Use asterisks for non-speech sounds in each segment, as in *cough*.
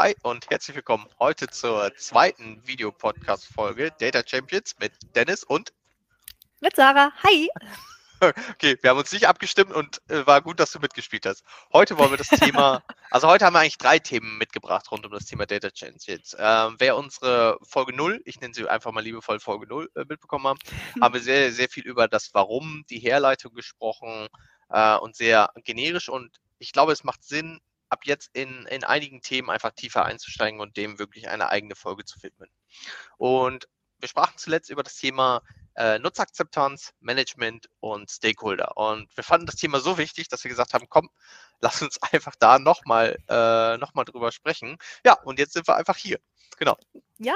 Hi und herzlich willkommen heute zur zweiten Videopodcast-Folge Data Champions mit Dennis und mit Sarah. Hi. *laughs* Okay, wir haben uns nicht abgestimmt und äh, war gut, dass du mitgespielt hast. Heute wollen wir das Thema, *laughs* also heute haben wir eigentlich drei Themen mitgebracht rund um das Thema Data Champions. Ähm, wer unsere Folge 0, ich nenne sie einfach mal liebevoll Folge 0, äh, mitbekommen haben, hm. haben wir sehr, sehr viel über das Warum, die Herleitung gesprochen äh, und sehr generisch und ich glaube, es macht Sinn, ab jetzt in, in einigen Themen einfach tiefer einzusteigen und dem wirklich eine eigene Folge zu widmen. Und wir sprachen zuletzt über das Thema äh, Nutzerakzeptanz, Management und Stakeholder. Und wir fanden das Thema so wichtig, dass wir gesagt haben, komm, *laughs* lass uns einfach da nochmal äh, noch drüber sprechen. Ja, und jetzt sind wir einfach hier. Genau. Ja,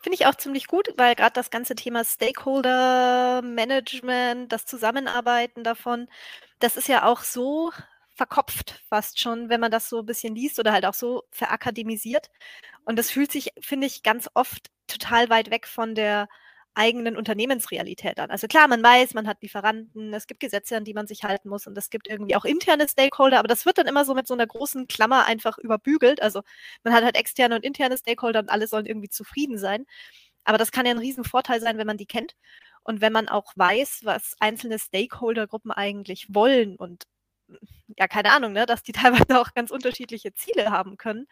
finde ich auch ziemlich gut, weil gerade das ganze Thema Stakeholder Management, das Zusammenarbeiten davon, das ist ja auch so verkopft fast schon, wenn man das so ein bisschen liest oder halt auch so verakademisiert. Und das fühlt sich, finde ich, ganz oft total weit weg von der eigenen Unternehmensrealität an. Also klar, man weiß, man hat Lieferanten, es gibt Gesetze, an die man sich halten muss und es gibt irgendwie auch interne Stakeholder, aber das wird dann immer so mit so einer großen Klammer einfach überbügelt. Also man hat halt externe und interne Stakeholder und alle sollen irgendwie zufrieden sein. Aber das kann ja ein Riesenvorteil sein, wenn man die kennt und wenn man auch weiß, was einzelne Stakeholdergruppen eigentlich wollen und ja, keine Ahnung, ne, dass die *laughs* teilweise auch ganz unterschiedliche Ziele haben können.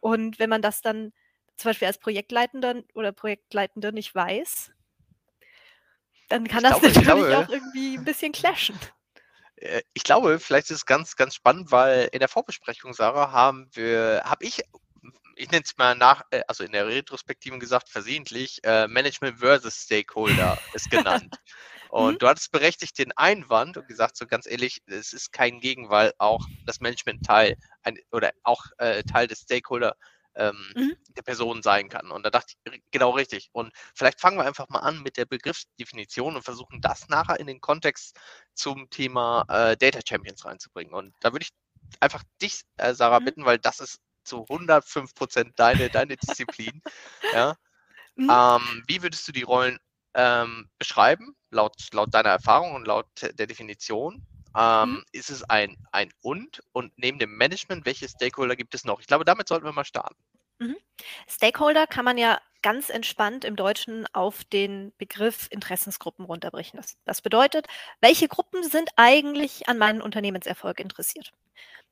Und wenn man das dann zum Beispiel als Projektleitender oder Projektleitender nicht weiß, dann kann ich das glaube, *laughs* natürlich glaube, auch irgendwie ein bisschen clashen. Äh, ich glaube, vielleicht ist es ganz, ganz spannend, weil in der Vorbesprechung, Sarah, haben wir, habe ich, ich nenne es mal nach, äh, also in der Retrospektiven gesagt, versehentlich, äh, Management versus Stakeholder ist genannt. *laughs* Und mhm. du hattest berechtigt den Einwand und gesagt, so ganz ehrlich, es ist kein Gegen, weil auch das Management Teil ein, oder auch äh, Teil des Stakeholder ähm, mhm. der Person sein kann. Und da dachte ich, genau richtig. Und vielleicht fangen wir einfach mal an mit der Begriffsdefinition und versuchen das nachher in den Kontext zum Thema äh, Data Champions reinzubringen. Und da würde ich einfach dich, äh, Sarah, mhm. bitten, weil das ist zu 105 Prozent deine, deine Disziplin. ja. *laughs* Mhm. Ähm, wie würdest du die Rollen ähm, beschreiben, laut, laut deiner Erfahrung und laut der Definition? Ähm, mhm. Ist es ein, ein Und? Und neben dem Management, welche Stakeholder gibt es noch? Ich glaube, damit sollten wir mal starten. Mhm. Stakeholder kann man ja ganz entspannt im Deutschen auf den Begriff Interessensgruppen runterbrechen. Das, das bedeutet, welche Gruppen sind eigentlich an meinem Unternehmenserfolg interessiert?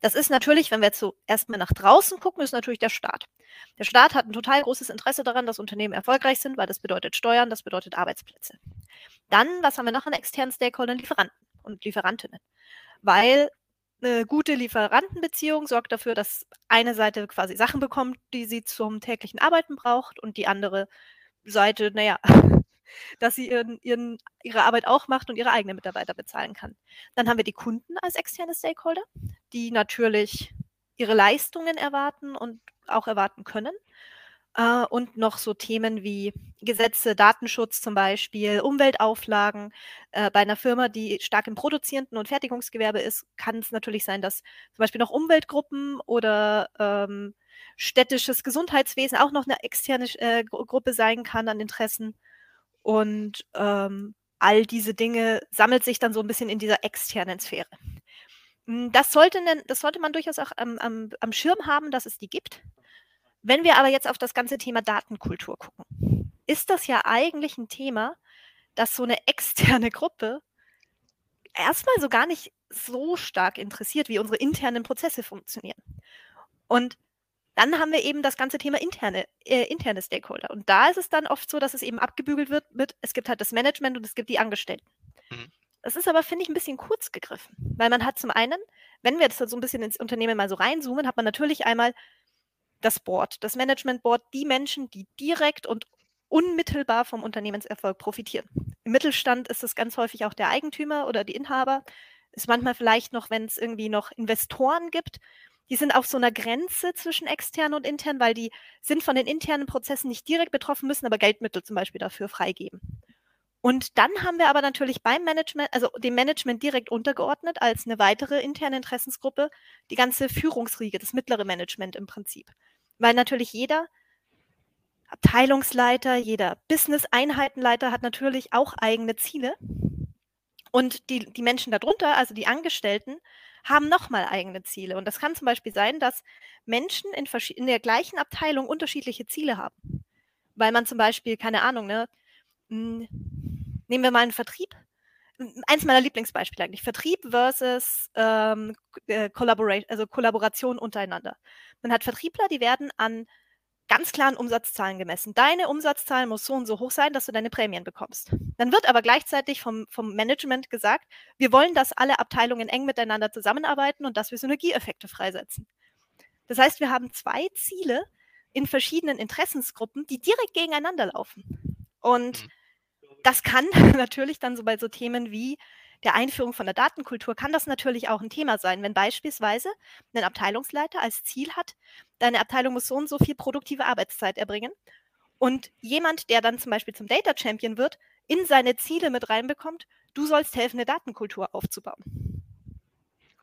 Das ist natürlich, wenn wir jetzt so erstmal nach draußen gucken, ist natürlich der Staat. Der Staat hat ein total großes Interesse daran, dass Unternehmen erfolgreich sind, weil das bedeutet Steuern, das bedeutet Arbeitsplätze. Dann, was haben wir noch an externen Stakeholdern? Lieferanten und Lieferantinnen. Weil eine gute Lieferantenbeziehung sorgt dafür, dass eine Seite quasi Sachen bekommt, die sie zum täglichen Arbeiten braucht und die andere Seite, naja, *laughs* dass sie ihren, ihren, ihre Arbeit auch macht und ihre eigenen Mitarbeiter bezahlen kann. Dann haben wir die Kunden als externe Stakeholder, die natürlich ihre Leistungen erwarten und auch erwarten können. Äh, und noch so Themen wie Gesetze, Datenschutz zum Beispiel, Umweltauflagen. Äh, bei einer Firma, die stark im produzierenden und Fertigungsgewerbe ist, kann es natürlich sein, dass zum Beispiel noch Umweltgruppen oder ähm, städtisches Gesundheitswesen auch noch eine externe äh, Gruppe sein kann an Interessen. Und ähm, all diese Dinge sammelt sich dann so ein bisschen in dieser externen Sphäre. Hm, das sollte, das sollte man durchaus auch am, am, am Schirm haben, dass es die gibt. Wenn wir aber jetzt auf das ganze Thema Datenkultur gucken, ist das ja eigentlich ein Thema, das so eine *laughs* externe Gruppe erstmal so gar nicht so stark interessiert, wie unsere internen Prozesse funktionieren. Und dann haben wir eben das ganze Thema interne, äh, interne Stakeholder. Und da ist es dann oft so, dass es eben abgebügelt wird mit, es gibt halt das Management und es gibt die Angestellten. Das ist aber, finde ich, ein bisschen kurz gegriffen. Weil man hat zum einen, wenn wir jetzt so ein bisschen ins Unternehmen mal so reinzoomen, hat man natürlich einmal das Board, das Management Board, die Menschen, die direkt und unmittelbar vom Unternehmenserfolg profitieren. Im Mittelstand ist es ganz häufig auch der Eigentümer oder die Inhaber. Ist manchmal vielleicht noch, wenn es irgendwie noch Investoren gibt, die sind auf so einer Grenze zwischen extern und intern, weil die sind von den internen Prozessen nicht direkt betroffen, müssen aber Geldmittel zum Beispiel dafür freigeben. Und dann haben wir aber natürlich beim Management, also dem Management direkt untergeordnet als eine weitere interne Interessensgruppe, die ganze Führungsriege, das mittlere Management im Prinzip. Weil natürlich jeder Abteilungsleiter, jeder Business-Einheitenleiter hat natürlich auch eigene Ziele. Und die, die Menschen darunter, also die Angestellten, haben nochmal eigene Ziele. Und das kann zum Beispiel sein, dass Menschen in, in der gleichen Abteilung unterschiedliche Ziele haben. Weil man zum Beispiel, keine Ahnung, ne, hm, nehmen wir mal einen Vertrieb. Eins meiner Lieblingsbeispiele eigentlich. Vertrieb versus ähm, äh, also Kollaboration untereinander. Man hat Vertriebler, die werden an ganz klaren Umsatzzahlen gemessen. Deine Umsatzzahl muss so und so hoch sein, dass du deine Prämien bekommst. Dann wird aber gleichzeitig vom, vom Management gesagt, wir wollen, dass alle Abteilungen eng miteinander zusammenarbeiten und dass wir Synergieeffekte freisetzen. Das heißt, wir haben zwei Ziele in verschiedenen Interessensgruppen, die direkt gegeneinander laufen. Und mhm. Das kann *laughs* natürlich dann so bei so Themen wie der Einführung von der Datenkultur kann das natürlich auch ein Thema sein, wenn beispielsweise ein Abteilungsleiter als Ziel hat, deine Abteilung muss so und so viel produktive Arbeitszeit erbringen und jemand, der dann zum Beispiel zum Data Champion wird, in seine Ziele mit reinbekommt, du sollst helfen, eine Datenkultur aufzubauen.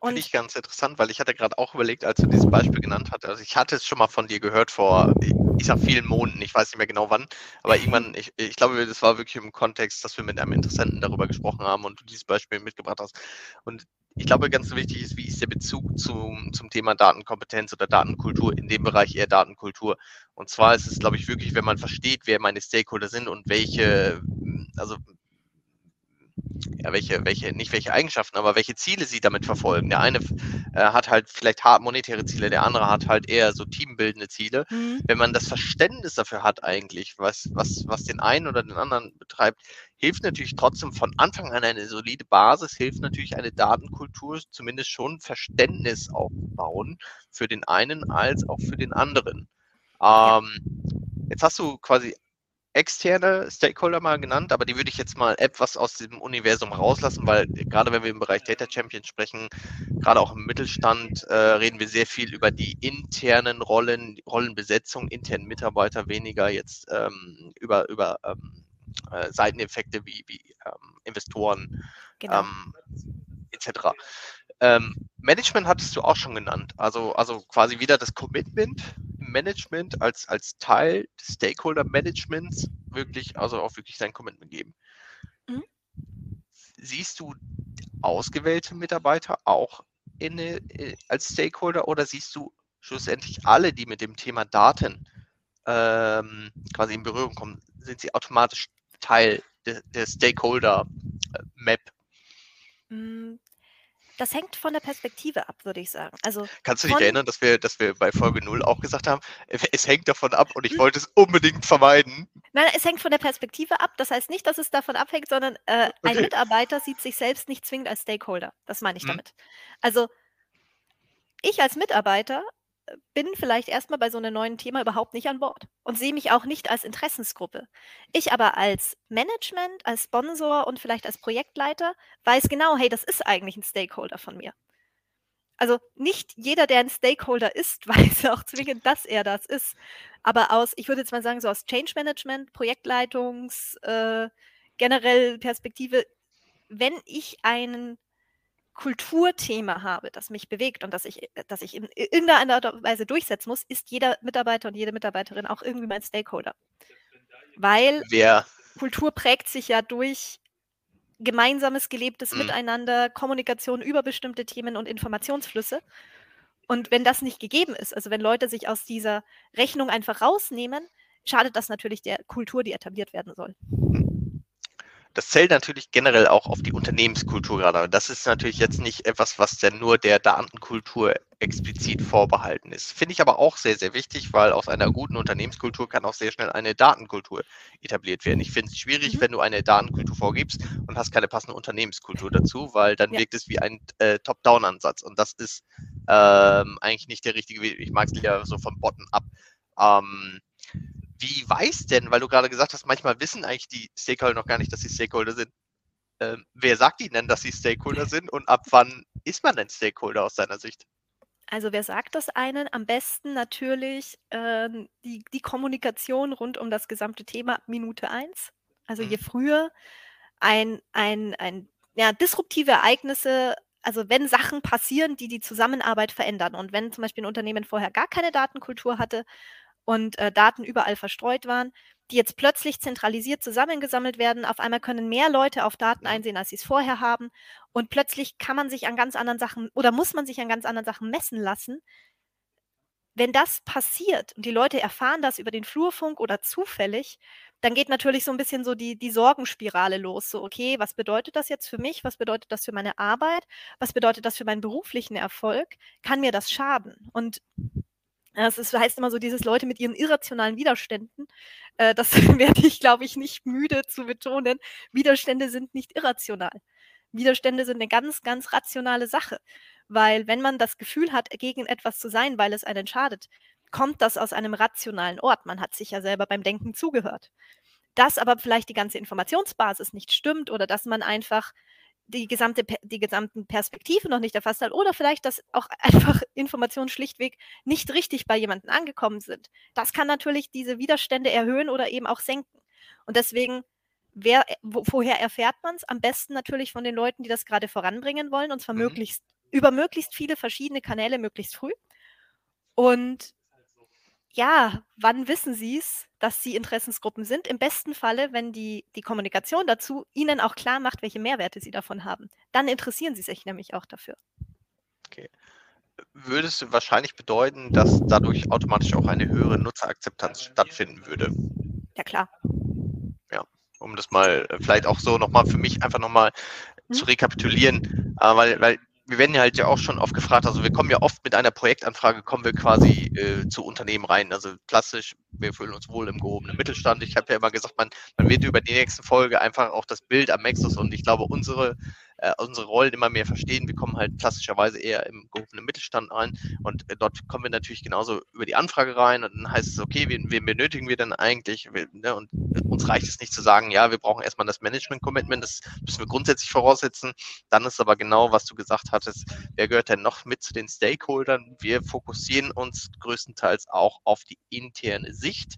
Finde ich ganz interessant, weil ich hatte gerade auch überlegt, als du dieses Beispiel genannt hast, also ich hatte es schon mal von dir gehört vor, ich sag vielen Monaten, ich weiß nicht mehr genau wann, aber irgendwann, ich, ich glaube, das war wirklich im Kontext, dass wir mit einem Interessenten darüber gesprochen haben und du dieses Beispiel mitgebracht hast. Und ich glaube, ganz wichtig ist, wie ist der Bezug zum, zum Thema Datenkompetenz oder Datenkultur, in dem Bereich eher Datenkultur. Und zwar ist es, glaube ich, wirklich, wenn man versteht, wer meine Stakeholder sind und welche, also ja, welche, welche, nicht welche Eigenschaften, aber welche Ziele sie damit verfolgen. Der eine äh, hat halt vielleicht hart monetäre Ziele, der andere hat halt eher so teambildende Ziele. Mhm. Wenn man das Verständnis dafür hat eigentlich, was, was, was den einen oder den anderen betreibt, hilft natürlich trotzdem von Anfang an eine solide Basis, hilft natürlich eine Datenkultur, zumindest schon Verständnis aufbauen für den einen als auch für den anderen. Ähm, jetzt hast du quasi externe Stakeholder mal genannt, aber die würde ich jetzt mal etwas aus dem Universum rauslassen, weil gerade wenn wir im Bereich Data Champion sprechen, gerade auch im Mittelstand, äh, reden wir sehr viel über die internen Rollen, Rollenbesetzung, internen Mitarbeiter, weniger jetzt ähm, über, über ähm, äh, Seiteneffekte wie, wie ähm, Investoren genau. Ähm, etc. Ähm, Management hattest du auch schon genannt, also, also quasi wieder das Commitment Management als, als Teil des Stakeholder-Managements wirklich, also auch wirklich sein Commitment geben. Mhm. Siehst du ausgewählte Mitarbeiter auch in, in, als Stakeholder oder siehst du schlussendlich alle, die mit dem Thema Daten ähm, quasi in Berührung kommen, sind sie automatisch Teil de, der Stakeholder-Map? Mm, das hängt von der Perspektive ab, würde ich sagen. Also Kannst du dich erinnern, dass wir, dass wir bei Folge 0 auch gesagt haben, es hängt davon ab und ich wollte es unbedingt vermeiden? Nein, es hängt von der Perspektive ab. Das heißt nicht, dass es davon abhängt, sondern äh, *laughs* ein Mitarbeiter sieht sich selbst nicht zwingend als Stakeholder. Das meine ich hm. damit. Also ich als Mitarbeiter bin vielleicht erstmal bei so einem neuen Thema überhaupt nicht an Bord und sehe mich auch nicht als Interessensgruppe. Ich aber als Management, als Sponsor und vielleicht als Projektleiter weiß genau, hey, das ist eigentlich ein Stakeholder von mir. Also nicht jeder, der ein Stakeholder ist, *laughs* weiß auch zwingend, dass er das ist. Aber aus, ich würde jetzt mal sagen, so aus Change Management, Projektleitungs, äh, generell Perspektive, wenn ich einen Kulturthema habe, das mich bewegt und das ich, äh, das ich in irgendeiner und Weise durchsetzen muss, ist jeder Mitarbeiter und jede Mitarbeiterin auch irgendwie mein Stakeholder. Weil Wer? Kultur prägt sich ja durch gemeinsames gelebtes mhm. Miteinander, Kommunikation über bestimmte Themen und Informationsflüsse. Und wenn das nicht gegeben ist, also wenn Leute sich aus dieser Rechnung einfach rausnehmen, schadet das natürlich der Kultur, die etabliert werden soll. Das zählt natürlich generell auch auf die Unternehmenskultur gerade. Das ist natürlich jetzt nicht etwas, was ja nur der Datenkultur explizit vorbehalten ist. Finde ich aber auch sehr, sehr wichtig, weil aus einer guten Unternehmenskultur kann auch sehr schnell eine Datenkultur etabliert werden. Ich finde es schwierig, mhm. wenn du eine Datenkultur vorgibst und hast keine passende Unternehmenskultur dazu, weil dann ja. wirkt es wie ein äh, Top-Down-Ansatz und das ist ähm, eigentlich nicht der richtige Weg. Ich mag es lieber so von Bottom-up. Ähm, wie weiß denn, weil du gerade gesagt hast, manchmal wissen eigentlich die Stakeholder noch gar nicht, dass sie Stakeholder sind. Ähm, wer sagt ihnen denn, dass sie Stakeholder sind und ab wann ist man denn Stakeholder aus deiner Sicht? Also wer sagt das einen? Am besten natürlich äh, die, die Kommunikation rund um das gesamte Thema Minute 1. Also mhm. je früher ein, ein, ein ja, disruptive Ereignisse, also wenn Sachen passieren, die die Zusammenarbeit verändern und wenn zum Beispiel ein Unternehmen vorher gar keine Datenkultur hatte und äh, Daten überall verstreut waren, die jetzt plötzlich zentralisiert zusammengesammelt werden. Auf einmal können mehr Leute auf Daten einsehen, als sie es vorher haben. Und plötzlich kann man sich an ganz anderen Sachen oder muss man sich an ganz anderen Sachen messen lassen. Wenn das passiert und die Leute erfahren das über den Flurfunk oder zufällig, dann geht natürlich so ein bisschen so die, die Sorgenspirale los. So, okay, was bedeutet das jetzt für mich? Was bedeutet das für meine Arbeit? Was bedeutet das für meinen beruflichen Erfolg? Kann mir das schaden? Und es ist, heißt immer so, dieses Leute mit ihren irrationalen Widerständen, äh, das *laughs* werde ich, glaube ich, nicht müde zu betonen. Widerstände sind nicht irrational. Widerstände sind eine ganz, ganz rationale Sache. Weil wenn man das Gefühl hat, gegen etwas zu sein, weil es einen schadet, kommt das aus einem rationalen Ort. Man hat sich ja selber beim Denken zugehört. Dass aber vielleicht die ganze Informationsbasis nicht stimmt oder dass man einfach die gesamte die gesamten Perspektiven noch nicht erfasst hat oder vielleicht, dass auch *laughs* einfach Informationen schlichtweg nicht richtig bei jemandem angekommen sind. Das kann natürlich diese Widerstände erhöhen oder eben auch senken. Und deswegen, wer, wo, woher erfährt man es? Am besten natürlich von den Leuten, die das gerade voranbringen wollen, und zwar mhm. möglichst über möglichst viele verschiedene Kanäle möglichst früh. Und ja, wann wissen Sie es, dass Sie Interessensgruppen sind? Im besten Falle, wenn die, die Kommunikation dazu Ihnen auch klar macht, welche Mehrwerte Sie davon haben. Dann interessieren Sie sich nämlich auch dafür. Okay. Würde es wahrscheinlich bedeuten, dass dadurch automatisch auch eine höhere Nutzerakzeptanz stattfinden würde? Ja, klar. Ja, um das mal äh, vielleicht auch so nochmal für mich einfach nochmal hm? zu rekapitulieren, äh, weil, weil wir werden ja halt ja auch schon oft gefragt, also wir kommen ja oft mit einer Projektanfrage, kommen wir quasi äh, zu Unternehmen rein. Also klassisch, wir fühlen uns wohl im gehobenen Mittelstand. Ich habe ja immer gesagt, man, man wird über die nächste Folge einfach auch das Bild am Maxus und ich glaube, unsere äh, unsere Rollen immer mehr verstehen. Wir kommen halt klassischerweise eher im gehobenen Mittelstand rein und äh, dort kommen wir natürlich genauso über die Anfrage rein und dann heißt es, okay, wen, wen benötigen wir denn eigentlich? Wir, ne, und uns reicht es nicht zu sagen, ja, wir brauchen erstmal das Management-Commitment, das müssen wir grundsätzlich voraussetzen. Dann ist aber genau, was du gesagt hattest, wer gehört denn noch mit zu den Stakeholdern? Wir fokussieren uns größtenteils auch auf die interne Sicht.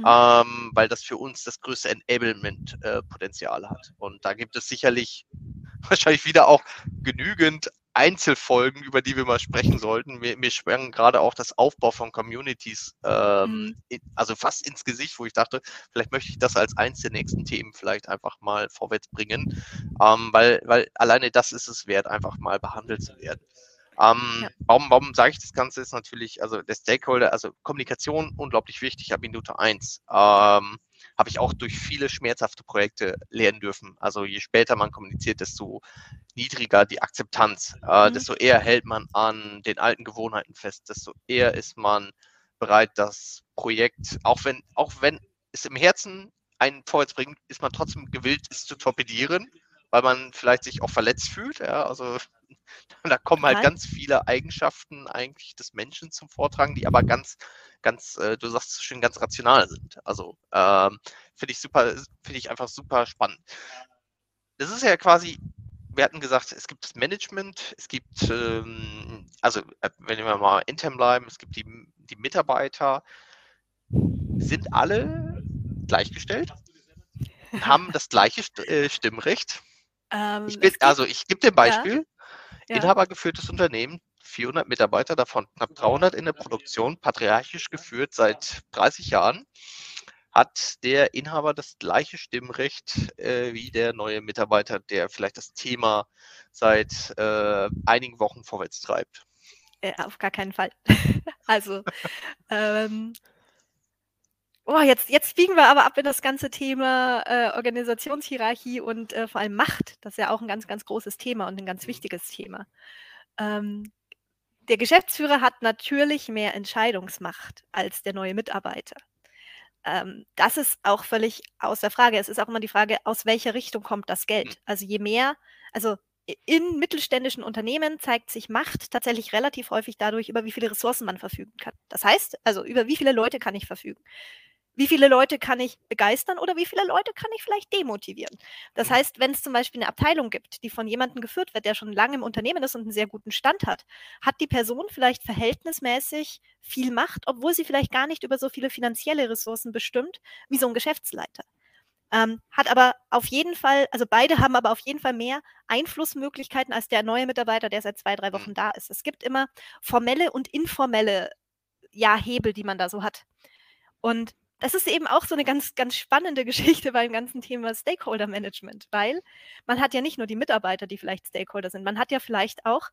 Mhm. Ähm, weil das für uns das größte Enablement-Potenzial äh, hat. Und da gibt es sicherlich *laughs* wahrscheinlich wieder auch genügend Einzelfolgen, über die wir mal sprechen sollten. Mir, mir schwang gerade auch das Aufbau von Communities, ähm, mhm. also fast ins Gesicht, wo ich dachte, vielleicht möchte ich das als eins der nächsten Themen vielleicht einfach mal vorwärts bringen, ähm, weil, weil alleine das ist es wert, einfach mal behandelt zu werden. Ähm, ja. Warum, warum sage ich das Ganze? Ist natürlich, also der Stakeholder, also Kommunikation unglaublich wichtig ab Minute eins. Ähm, habe ich auch durch viele schmerzhafte Projekte lernen dürfen. Also je später man kommuniziert, desto niedriger die Akzeptanz, äh, mhm. desto eher hält man an den alten Gewohnheiten fest, desto eher ist man bereit, das Projekt, auch wenn, auch wenn es im Herzen einen vorwärts bringt, ist man trotzdem gewillt, es zu torpedieren, weil man vielleicht sich auch verletzt fühlt. Ja, also *laughs* da kommen halt ganz viele Eigenschaften eigentlich des Menschen zum Vortragen, die aber ganz ganz, äh, du sagst es schön, ganz rational sind. Also ähm, finde ich super, finde ich einfach super spannend. Das ist ja quasi, wir hatten gesagt, es gibt das Management, es gibt, ähm, also äh, wenn wir mal intern bleiben, es gibt die, die Mitarbeiter, sind alle gleichgestellt, haben das gleiche äh, Stimmrecht. Ähm, ich bin, also ich gebe dir ein Beispiel. Ja. Inhabergeführtes Unternehmen, 400 Mitarbeiter, davon knapp 300 in der Produktion, patriarchisch geführt seit 30 Jahren, hat der Inhaber das gleiche Stimmrecht äh, wie der neue Mitarbeiter, der vielleicht das Thema seit äh, einigen Wochen vorwärts treibt. Äh, auf gar keinen Fall. *laughs* also, ähm, oh, jetzt, jetzt biegen wir aber ab in das ganze Thema äh, Organisationshierarchie und äh, vor allem Macht. Das ist ja auch ein ganz, ganz großes Thema und ein ganz wichtiges Thema. Ähm, der Geschäftsführer hat natürlich mehr Entscheidungsmacht als der neue Mitarbeiter. Ähm, das ist auch völlig außer Frage. Es ist auch immer die Frage, aus welcher Richtung kommt das Geld? Hm. Also je mehr, also in mittelständischen Unternehmen zeigt sich Macht tatsächlich relativ häufig dadurch, über wie viele Ressourcen man verfügen kann. Das heißt, also über wie viele Leute kann ich verfügen wie viele Leute kann ich begeistern oder wie viele Leute kann ich vielleicht demotivieren. Das mhm. heißt, wenn es zum Beispiel eine Abteilung gibt, die von jemandem geführt wird, der schon lange im Unternehmen ist und einen sehr guten Stand hat, hat die Person vielleicht verhältnismäßig viel Macht, obwohl sie vielleicht gar nicht über so viele finanzielle Ressourcen bestimmt wie so ein Geschäftsleiter. Ähm, hat aber auf jeden Fall, also beide haben aber auf jeden Fall mehr Einflussmöglichkeiten als der neue Mitarbeiter, der seit zwei, drei Wochen mhm. da ist. Es gibt immer formelle und informelle ja, Hebel, die man da so hat. Und das ist eben auch so eine ganz, ganz spannende *laughs* Geschichte beim ganzen Thema Stakeholder Management, weil man hat ja nicht nur die Mitarbeiter, die vielleicht Stakeholder sind, man hat ja vielleicht auch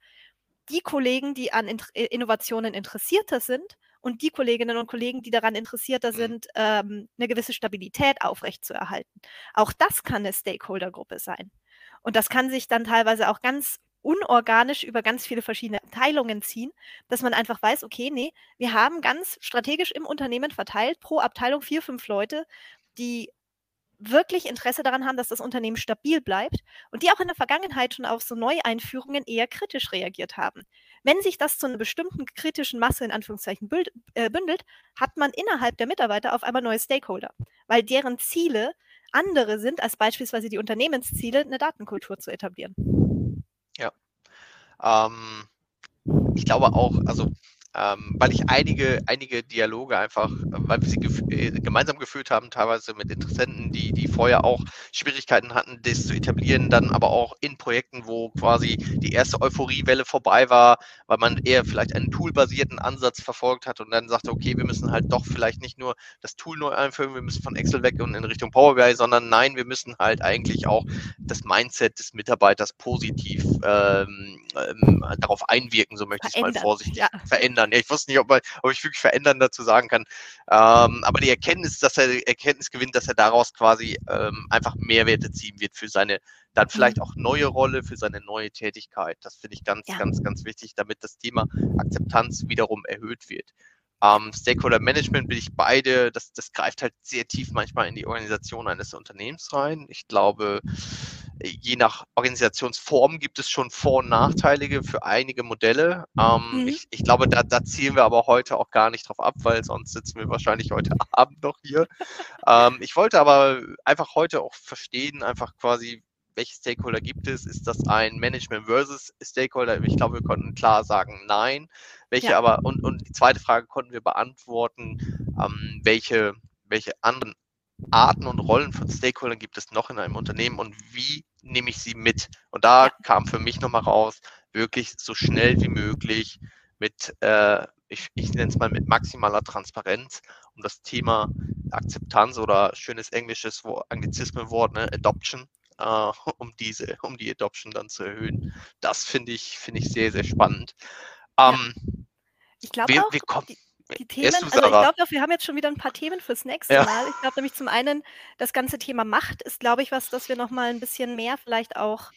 die Kollegen, die an äh, Innovationen interessierter sind und die Kolleginnen und Kollegen, die daran interessierter mhm. sind, ähm, eine gewisse Stabilität aufrechtzuerhalten. Auch das kann eine Stakeholdergruppe sein. Und das kann sich dann teilweise auch ganz unorganisch über ganz viele verschiedene Abteilungen ziehen, dass man einfach weiß, okay, nee, wir haben ganz strategisch im Unternehmen verteilt, pro Abteilung vier, fünf Leute, die wirklich Interesse daran haben, dass das Unternehmen stabil bleibt und die auch in der Vergangenheit schon auf so Neueinführungen eher kritisch reagiert haben. Wenn sich das zu einer bestimmten kritischen Masse in Anführungszeichen äh, bündelt, hat man innerhalb der Mitarbeiter auf einmal neue Stakeholder, weil deren Ziele andere sind als beispielsweise die Unternehmensziele, eine Datenkultur zu etablieren. Ja. Ähm, ich glaube auch, also ähm, weil ich einige, einige Dialoge einfach, weil wir sie gef äh, gemeinsam geführt haben, teilweise mit Interessenten, die, die vorher auch Schwierigkeiten hatten, das zu etablieren, dann aber auch in Projekten, wo quasi die erste Euphoriewelle vorbei war, weil man eher vielleicht einen toolbasierten Ansatz verfolgt hat und dann sagte, okay, wir müssen halt doch vielleicht nicht nur das Tool neu einführen, wir müssen von Excel weg und in Richtung Power BI, sondern nein, wir müssen halt eigentlich auch das Mindset des Mitarbeiters positiv ähm, ähm, darauf einwirken, so möchte ich es mal vorsichtig ja. verändern verändern. Ja, ich wusste nicht, ob, man, ob ich wirklich verändern dazu sagen kann. Ähm, aber die Erkenntnis, dass er Erkenntnis gewinnt, dass er daraus quasi ähm, einfach Mehrwerte ziehen wird für seine dann vielleicht mhm. auch neue Rolle, für seine neue Tätigkeit. Das finde ich ganz, ja. ganz, ganz wichtig, damit das Thema Akzeptanz wiederum erhöht wird. Ähm, Stakeholder Management bin ich beide, das, das greift halt sehr tief manchmal in die Organisation eines Unternehmens rein. Ich glaube, je nach Organisationsform gibt es schon Vor- und Nachteilige für einige Modelle. Ähm, mhm. ich, ich, glaube, da, da, zielen wir aber heute auch gar nicht drauf ab, weil sonst sitzen wir wahrscheinlich heute *laughs* Abend noch hier. ähm, ich wollte aber einfach heute auch verstehen, einfach quasi, welche Stakeholder gibt es? Ist das ein Management versus Stakeholder? Ich glaube, wir konnten klar sagen, nein. Welche ja. aber, und, und die zweite Frage konnten wir beantworten, ähm, welche, welche anderen Arten und Rollen von Stakeholdern gibt es noch in einem Unternehmen und wie nehme ich sie mit? Und da kam für mich nochmal raus, wirklich so schnell wie möglich mit, äh, ich, ich nenne es mal mit maximaler Transparenz, um das Thema Akzeptanz oder schönes englisches Anglizismenwort, ne, Adoption, äh, *laughs* um diese, um die Adoption dann zu erhöhen. Das finde ich, finde ich sehr, sehr spannend. Ähm. Ich glaube auch, wir kommen, die, die Themen, also ich glaube wir haben jetzt schon wieder ein paar Themen fürs nächste ja. Mal. Ich glaube nämlich zum einen, das ganze Thema Macht ist, glaube ich, was, das wir nochmal ein bisschen mehr vielleicht auch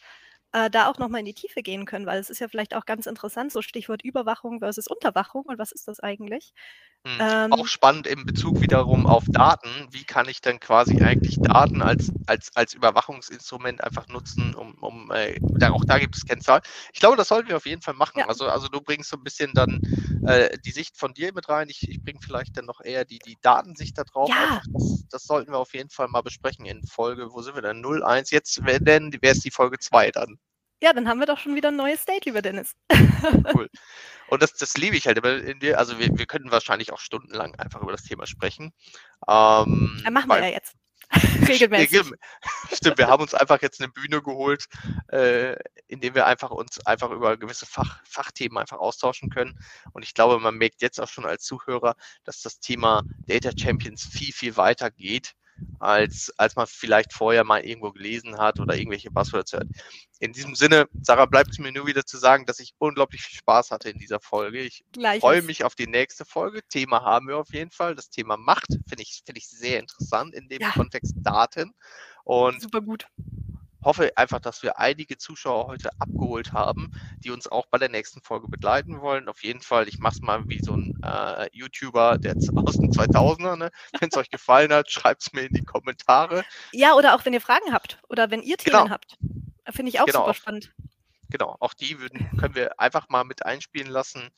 äh, da auch nochmal in die Tiefe gehen können, weil es ist ja vielleicht auch ganz interessant, so Stichwort Überwachung versus Unterwachung und was ist das eigentlich? Mhm. Ähm, auch spannend im Bezug wiederum auf Daten. Wie kann ich dann quasi eigentlich Daten als, als, als Überwachungsinstrument einfach nutzen, um, um äh, da, auch da gibt es Kennzahlen. Ich glaube, das sollten wir auf jeden Fall machen. Ja. Also, also du bringst so ein bisschen dann äh, die Sicht von dir mit rein. Ich, ich bringe vielleicht dann noch eher die, die Datensicht da drauf. Ja. Das, das, sollten wir auf jeden Fall mal besprechen in Folge, wo sind wir denn? 01. Jetzt wäre es die Folge 2 dann. Ja, dann haben wir doch schon wieder ein neues State, lieber Dennis. *laughs* Cool. Und das, das liebe ich halt in dir. Also wir, wir können wahrscheinlich auch stundenlang einfach über das Thema sprechen. Ähm, ja, machen wir ja jetzt. *laughs* Regelmäßig. *laughs* Stimmt, wir haben uns einfach jetzt eine Bühne geholt, äh, indem wir einfach uns einfach über gewisse Fach, Fachthemen einfach austauschen können. Und ich glaube, man merkt jetzt auch schon als Zuhörer, dass das Thema Data Champions viel, viel weiter geht als, als man vielleicht vorher mal irgendwo gelesen hat oder irgendwelche Buzzwords hört. In diesem Sinne, Sarah, bleibt es mir nur wieder zu sagen, dass ich unglaublich viel Spaß hatte in dieser Folge. Ich Gleiches. freue mich auf die nächste Folge. Thema haben wir auf jeden Fall. Das Thema Macht finde ich, finde ich sehr interessant in dem ja. Kontext Daten. Und Super gut hoffe einfach, dass wir einige Zuschauer heute abgeholt haben, die uns auch bei der nächsten Folge begleiten wollen. Auf jeden Fall, ich mache es mal wie so ein äh, YouTuber der aus den 2000er. Ne? *laughs* Wenn es euch gefallen hat, schreibt es mir in die Kommentare. Ja, oder auch wenn ihr Fragen habt oder wenn ihr Themen genau. habt. Finde ich auch genau, super spannend. Genau, auch die würden, können wir einfach mal mit einspielen lassen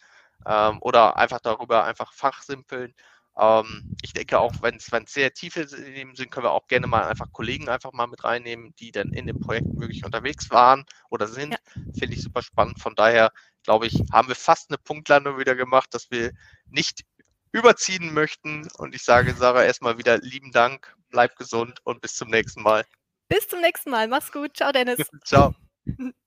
ähm, oder einfach darüber einfach fachsimpeln. Ähm, ich denke auch, wenn es sehr tiefe Themen sind, können wir auch gerne mal einfach Kollegen einfach mal mit reinnehmen, die dann in den Projekten wirklich unterwegs waren oder sind. Ja. Finde ich super spannend. Von daher, glaube ich, haben wir fast eine Punktlandung wieder gemacht, dass wir nicht überziehen möchten. Und ich sage Sarah erstmal wieder lieben Dank, bleib gesund und bis zum nächsten Mal. Bis zum nächsten Mal. Mach's gut. Ciao, Dennis. *laughs* Ciao. *laughs*